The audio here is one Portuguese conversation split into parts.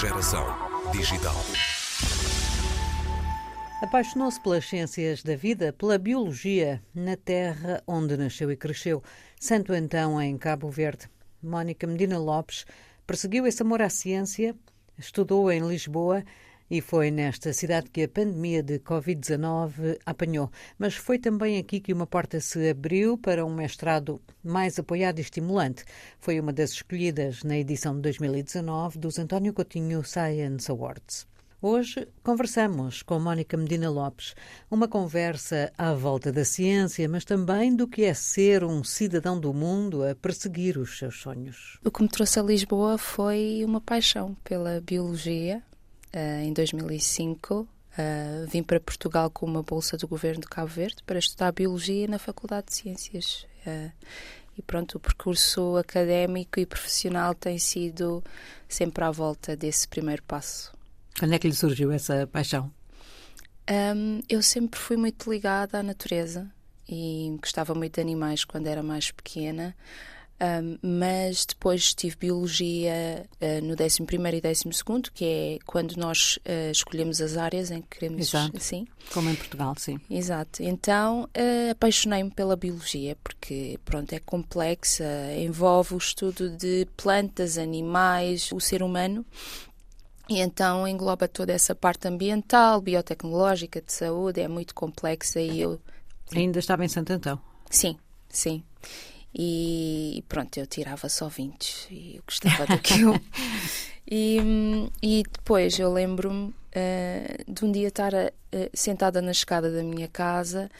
Geração digital. Apaixonou-se pelas ciências da vida, pela biologia, na terra onde nasceu e cresceu, Santo Antão, em Cabo Verde. Mónica Medina Lopes perseguiu esse amor à ciência, estudou em Lisboa e foi nesta cidade que a pandemia de Covid-19 apanhou. Mas foi também aqui que uma porta se abriu para um mestrado mais apoiado e estimulante. Foi uma das escolhidas na edição de 2019 dos António Coutinho Science Awards. Hoje conversamos com Mónica Medina Lopes, uma conversa à volta da ciência, mas também do que é ser um cidadão do mundo a perseguir os seus sonhos. O que me trouxe a Lisboa foi uma paixão pela biologia. Uh, em 2005, uh, eh, vim para Portugal com uma bolsa do governo de Cabo Verde para estudar biologia na Faculdade de Ciências. Uh, e pronto, o percurso académico e profissional tem sido sempre à volta desse primeiro passo. Quando é que lhe surgiu essa paixão? Um, eu sempre fui muito ligada à natureza e gostava muito de animais quando era mais pequena. Um, mas depois tive biologia uh, no 11 e 12, que é quando nós uh, escolhemos as áreas em que queremos. Exato. Sim. Como em Portugal, sim. Exato. Então uh, apaixonei-me pela biologia, porque pronto, é complexa, envolve o estudo de plantas, animais, o ser humano e então engloba toda essa parte ambiental, biotecnológica, de saúde, é muito complexa e eu... Ainda estava em Santo Antão? Sim, sim. E pronto, eu tirava só 20 e eu gostava daquilo. e, e depois eu lembro-me uh, de um dia estar uh, sentada na escada da minha casa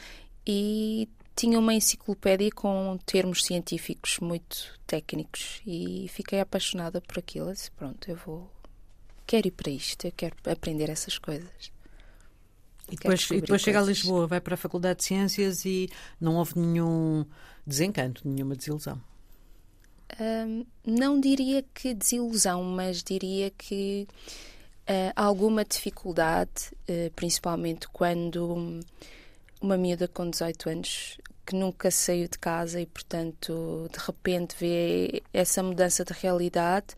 e tinha uma enciclopédia com termos científicos muito técnicos e fiquei apaixonada por aquilo. Eu disse, pronto, eu vou quero ir para isto, eu quero aprender essas coisas. E depois, e depois chega a Lisboa, vai para a Faculdade de Ciências e não houve nenhum desencanto, nenhuma desilusão. Não diria que desilusão, mas diria que uh, alguma dificuldade, uh, principalmente quando uma miúda com 18 anos que nunca saiu de casa e, portanto, de repente vê essa mudança de realidade,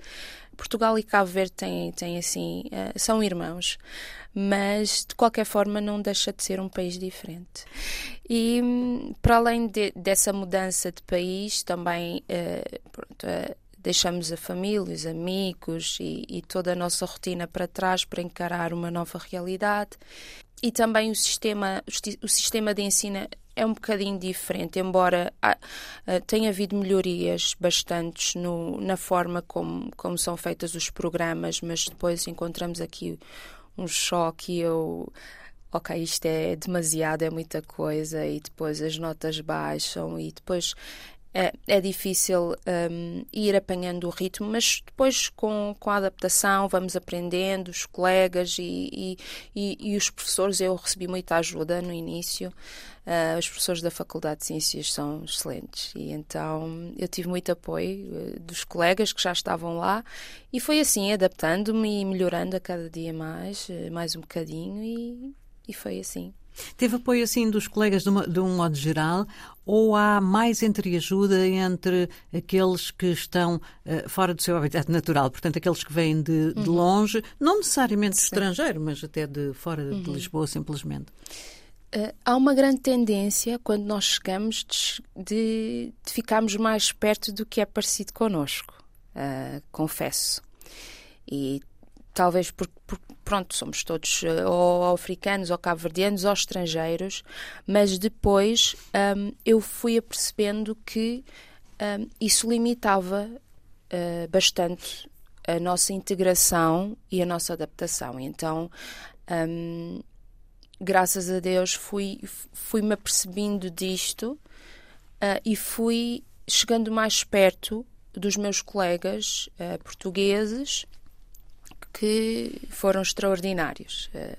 Portugal e Cabo Verde têm, têm assim, uh, são irmãos, mas de qualquer forma não deixa de ser um país diferente. E para além de, dessa mudança de país, também uh, pronto, uh, deixamos a família, os amigos e, e, toda a nossa rotina para trás para encarar uma nova realidade. E também o sistema, o sistema de ensino é um bocadinho diferente, embora ah, tenha havido melhorias bastantes no, na forma como, como são feitos os programas, mas depois encontramos aqui um choque eu ok, isto é demasiado, é muita coisa, e depois as notas baixam, e depois é, é difícil um, ir apanhando o ritmo, mas depois com, com a adaptação vamos aprendendo, os colegas e, e, e, os professores, eu recebi muita ajuda no início, uh, os professores da Faculdade de Ciências são excelentes. E então eu tive muito apoio uh, dos colegas que já estavam lá e foi assim, adaptando-me e melhorando a cada dia mais, uh, mais um bocadinho e, e foi assim. Teve apoio assim dos colegas de, uma, de, um modo geral ou há mais entreajuda entre aqueles que estão uh, fora do seu habitat natural, portanto aqueles que vêm de, de uhum. longe, não necessariamente Sim. estrangeiro, mas até de fora uhum. de Lisboa simplesmente? Uh, há uma grande tendência quando nós chegamos de, de ficarmos mais perto do que é parecido connosco, uh, confesso. E talvez porque, pronto, somos todos uh, ou africanos ou cabo-verdianos ou estrangeiros, mas depois um, eu fui apercebendo que um, isso limitava uh, bastante a nossa integração e a nossa adaptação. Então, um, graças a Deus, fui, fui-me apercebendo disto uh, e fui chegando mais perto dos meus colegas portugueses que foram extraordinários. Uh,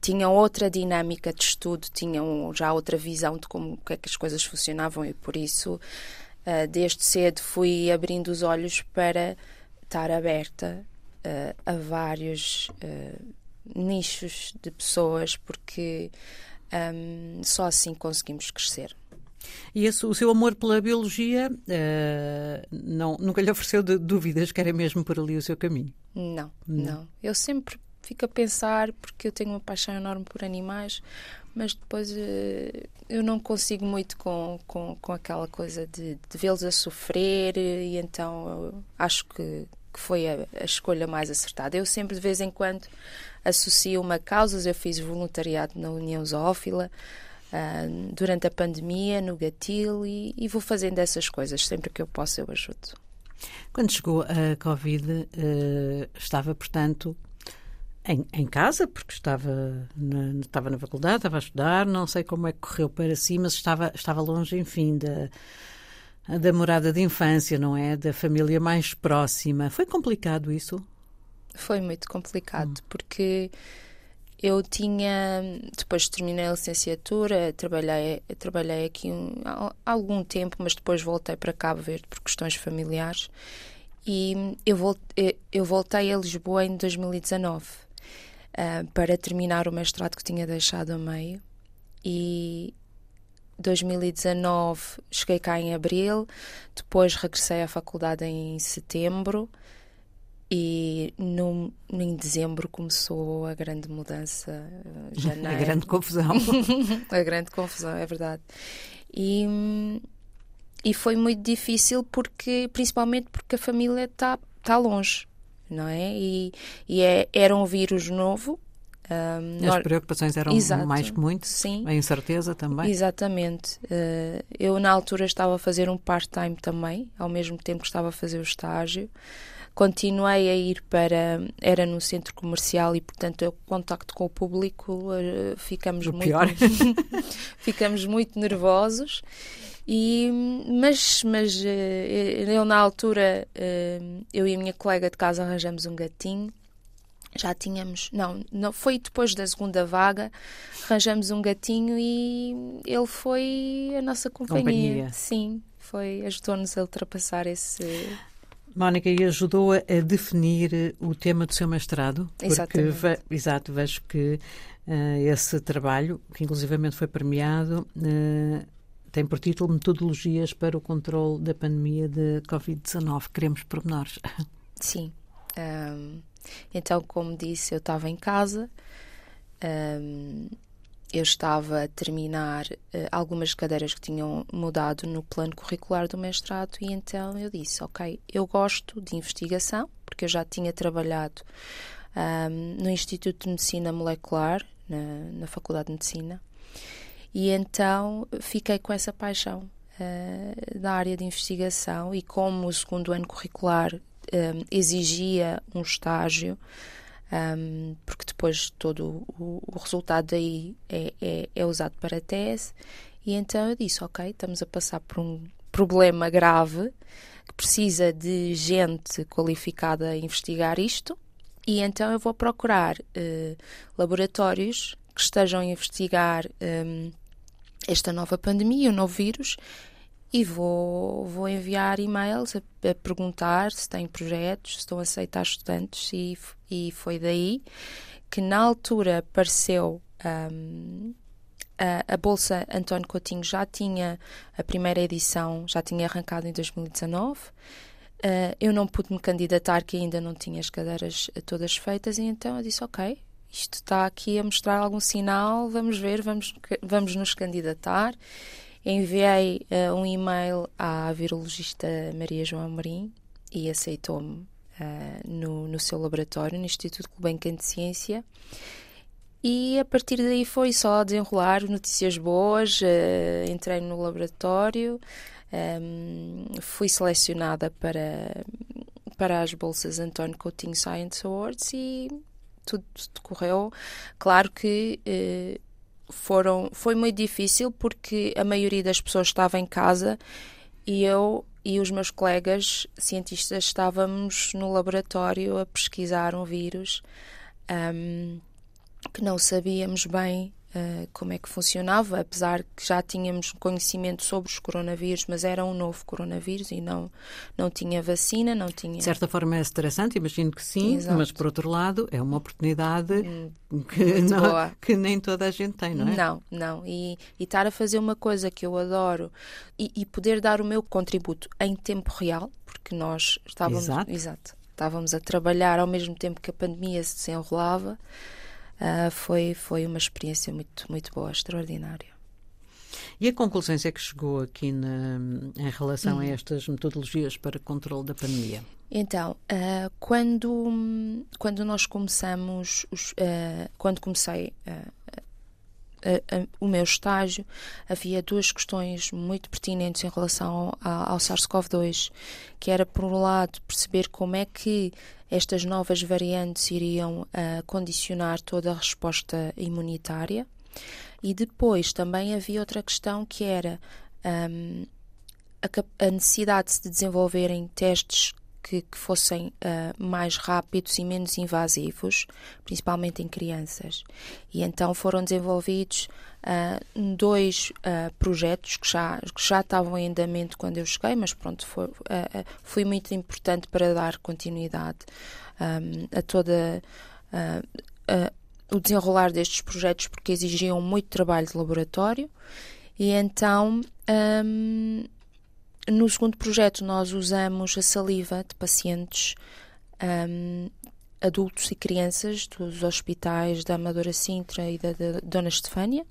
tinham outra dinâmica de estudo, tinham já outra visão de como é que as coisas funcionavam e por isso uh, desde cedo fui abrindo os olhos para estar aberta uh, a vários nichos de pessoas porque um, só assim conseguimos crescer. E esse, o seu amor pela biologia uh, não, nunca lhe ofereceu dúvidas que era mesmo por ali o seu caminho? Não, não, não. Eu sempre fico a pensar, porque eu tenho uma paixão enorme por animais, mas depois uh, eu não consigo muito com, com, com aquela coisa de, de vê-los a sofrer, e então acho que, que foi a, a, escolha mais acertada. Eu sempre, de vez em quando, associo-me a causas. Eu fiz voluntariado na União Zoófila uh, durante a pandemia, no Gatil, e, e, vou fazendo essas coisas. Sempre que eu posso, eu ajudo. Quando chegou a Covid, uh, estava, portanto, em, em, casa, porque estava na, estava na faculdade, estava a estudar, não sei como é que correu para si, mas estava, estava longe, enfim, da, da morada de infância, não é? Da família mais próxima. Foi complicado isso? Foi muito complicado, hum. porque eu tinha, depois de terminei a licenciatura, trabalhei, trabalhei aqui um, algum tempo, mas depois voltei para Cabo Verde por questões familiares. E eu voltei, eu voltei a Lisboa em 2019 uh, ah, para terminar o mestrado que tinha deixado a meio. E 2019 cheguei cá em abril, depois regressei à faculdade em setembro e no, em dezembro começou a grande mudança, eh, janeiro. a grande confusão. a grande confusão, é verdade. E, e foi muito difícil porque, principalmente porque a família está tá longe, não é? E, e é, era um vírus novo. Um, As preocupações eram Exato, mais que muito, sim. a incerteza também. Exatamente. Uh, eu, na altura, estava a fazer um part-time também, ao mesmo tempo que estava a fazer o estágio continuei a ir para era no centro comercial e portanto o contacto com o público eh, ficamos o muito pior. ficamos muito nervosos e mas mas eh, eu na altura eh, eu e a minha colega de casa arranjamos um gatinho já tínhamos, não, não foi depois da segunda vaga, arranjamos um gatinho e ele foi a nossa companhia. companhia. Sim, foi, ajudou-nos a ultrapassar esse Mónica, e ajudou a, definir o tema do seu mestrado? Exatamente. Ve, exato, vejo que uh, esse trabalho, que inclusivamente foi premiado, uh, tem por título Metodologias para o Controle da Pandemia de Covid-19. Queremos pormenores. Sim. Um, então, como disse, eu estava em casa. Um, eu estava a terminar uh, algumas cadeiras que tinham mudado no plano curricular do mestrado e então eu disse, ok, eu gosto de investigação, porque eu já tinha trabalhado um, no Instituto de Medicina Molecular, na, na, Faculdade de Medicina, e então fiquei com essa paixão uh, da área de investigação e como o segundo ano curricular um, exigia um estágio, um, porque depois todo o, o resultado daí é, é, é, usado para tese. E então eu disse: Ok, estamos a passar por um problema grave que precisa de gente qualificada a investigar isto, e então eu vou procurar uh, laboratórios que estejam a investigar um, esta nova pandemia, o novo vírus, e vou, vou enviar e-mails a, a, perguntar se têm projetos, se estão a aceitar estudantes e, e foi daí que na altura apareceu um, a, a, Bolsa António Coutinho já tinha a primeira edição, já tinha arrancado em 2019. Uh, eu não pude me candidatar, que ainda não tinha as cadeiras todas feitas, e então eu disse: Ok, isto está aqui a mostrar algum sinal, vamos ver, vamos, vamos nos candidatar. Enviei uh, um e-mail à virologista Maria João Marim e aceitou-me uh, no, no seu laboratório, no Instituto Gulbenkian de Ciência. E a partir daí foi só desenrolar notícias boas. Uh, entrei no laboratório, um, ehm, fui selecionada para, para as bolsas António Coutinho Science Awards e tudo decorreu. Claro que uh, foram, foi muito difícil porque a maioria das pessoas estava em casa e eu e os meus colegas cientistas estávamos no laboratório a pesquisar um vírus um, que não sabíamos bem uh, como é que funcionava, apesar que já tínhamos conhecimento sobre os coronavírus, mas era um novo coronavírus e não, não tinha vacina, não tinha... De certa forma é estressante, imagino que sim, Exato. mas por outro lado é uma oportunidade hum, que, não, que, nem toda a gente tem, não é? Não, não. E, e estar a fazer uma coisa que eu adoro e, e poder dar o meu contributo em tempo real, porque nós estávamos... Exato. Exato estávamos a trabalhar ao mesmo tempo que a pandemia se desenrolava, uh, foi, foi uma experiência muito, muito boa, extraordinária. E a conclusões é que chegou aqui na, em relação a uhum. estas metodologias para controle da pandemia? Então, uh, quando, quando nós começamos, os, uh, quando comecei o meu estágio, havia duas questões muito pertinentes em relação ao, ao SARS-CoV-2, que era, por um lado, perceber como é que estas novas variantes iriam uh, condicionar toda a resposta imunitária. E depois também havia outra questão que era um, a, a necessidade de se desenvolverem testes que, que fossem uh, mais rápidos e menos invasivos, principalmente em crianças. E então foram desenvolvidos uh, dois uh, projetos que já, que já estavam em andamento quando eu cheguei, mas pronto, foi, foi muito importante para dar continuidade um, a toda o desenrolar destes projetos porque exigiam muito trabalho de laboratório e então um, no segundo projeto, nós usamos a saliva de pacientes um, adultos e crianças dos hospitais da Amadora Sintra e da, da Dona Estefânia.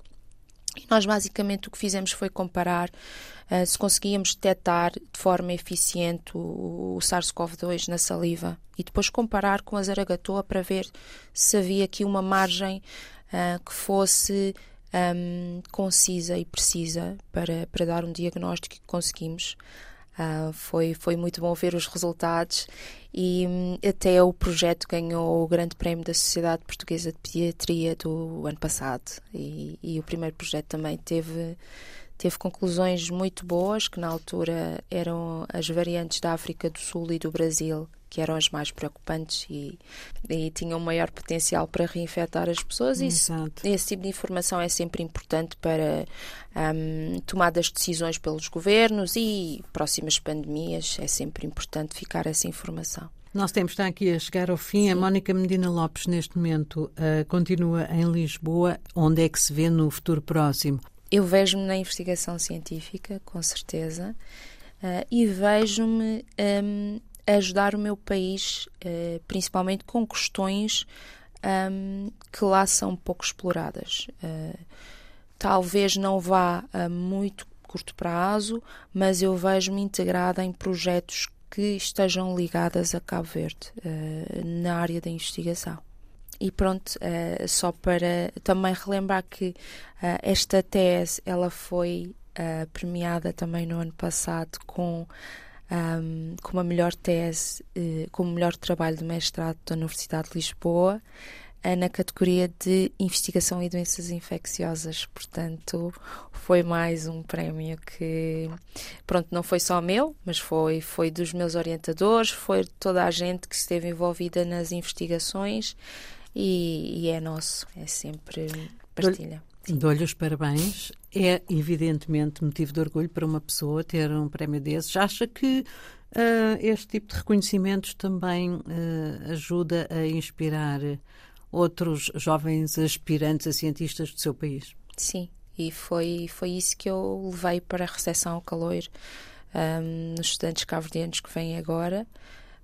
E nós basicamente o que fizemos foi comparar uh, se conseguíamos detectar de forma eficiente o, o SARS-CoV-2 na saliva e depois comparar com a zaragatoa para ver se havia aqui uma margem uh, que fosse um, concisa e precisa para, para dar um diagnóstico que conseguimos. Uh, foi, foi muito bom ver os resultados e um, até o projeto ganhou o Grande Prémio da Sociedade Portuguesa de Pediatria do ano passado e, e o primeiro projeto também teve teve conclusões muito boas, que na altura eram as variantes da África do Sul e do Brasil que eram as mais preocupantes e, e tinham maior potencial para reinfectar as pessoas. E esse tipo de informação é sempre importante para um, tomadas de decisões pelos governos e próximas pandemias. É sempre importante ficar essa informação. Nosso tempo está aqui a chegar ao fim. Sim. A Mónica Medina Lopes, neste momento, uh, continua em Lisboa. Onde é que se vê no futuro próximo? Eu vejo-me na investigação científica, com certeza, uh, e vejo-me um, ajudar o meu país, uh, principalmente com questões um, que lá são pouco exploradas. Uh, talvez não vá a muito curto prazo, mas eu vejo-me integrada em projetos que estejam ligadas a Cabo Verde na área da investigação. E pronto, uh, só para também relembrar que uh, esta tese ela foi premiada também no ano passado com um, com a melhor tese, uh, com o melhor trabalho de mestrado da Universidade de Lisboa, uh, na categoria de investigação e doenças infecciosas. Portanto, foi mais um prémio que, pronto, não foi só meu, mas foi, foi dos meus orientadores, foi toda a gente que esteve envolvida nas investigações e, e é nosso, é sempre partilha. Dou-lhe os parabéns. É evidentemente motivo de orgulho para uma pessoa ter um prémio desses. Acha que uh, este tipo de reconhecimentos também uh, ajuda a inspirar outros jovens aspirantes a cientistas do seu país? Sim, e foi, foi isso que eu levei para a recepção ao calor um, nos estudantes cabo-verdianos que vêm agora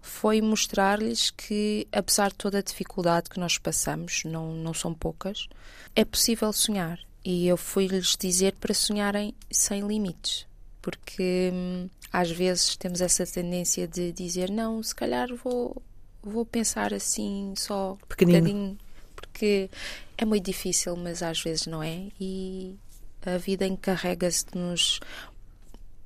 foi mostrar-lhes que, apesar de toda a dificuldade que nós passamos, não, não são poucas, é possível sonhar. E eu fui-lhes dizer para sonharem sem limites, porque hum, às vezes temos essa tendência de dizer: não, se calhar vou, vou pensar assim só Pequenino. um bocadinho, porque é muito difícil, mas às vezes não é. E a vida encarrega-se de nos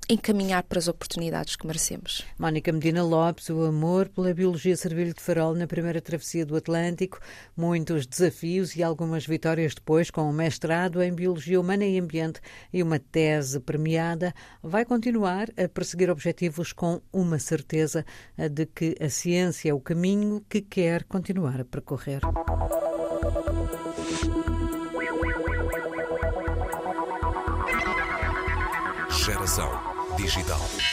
encaminhar para as oportunidades que merecemos. Mónica Medina Lopes, o amor pela biologia serviu-lhe de farol na primeira travessia do Atlântico, muitos desafios e algumas vitórias depois, com um mestrado em Biologia Humana e Ambiente e uma tese premiada, vai continuar a perseguir objetivos com uma certeza de que a ciência é o caminho que quer continuar a percorrer. Digital.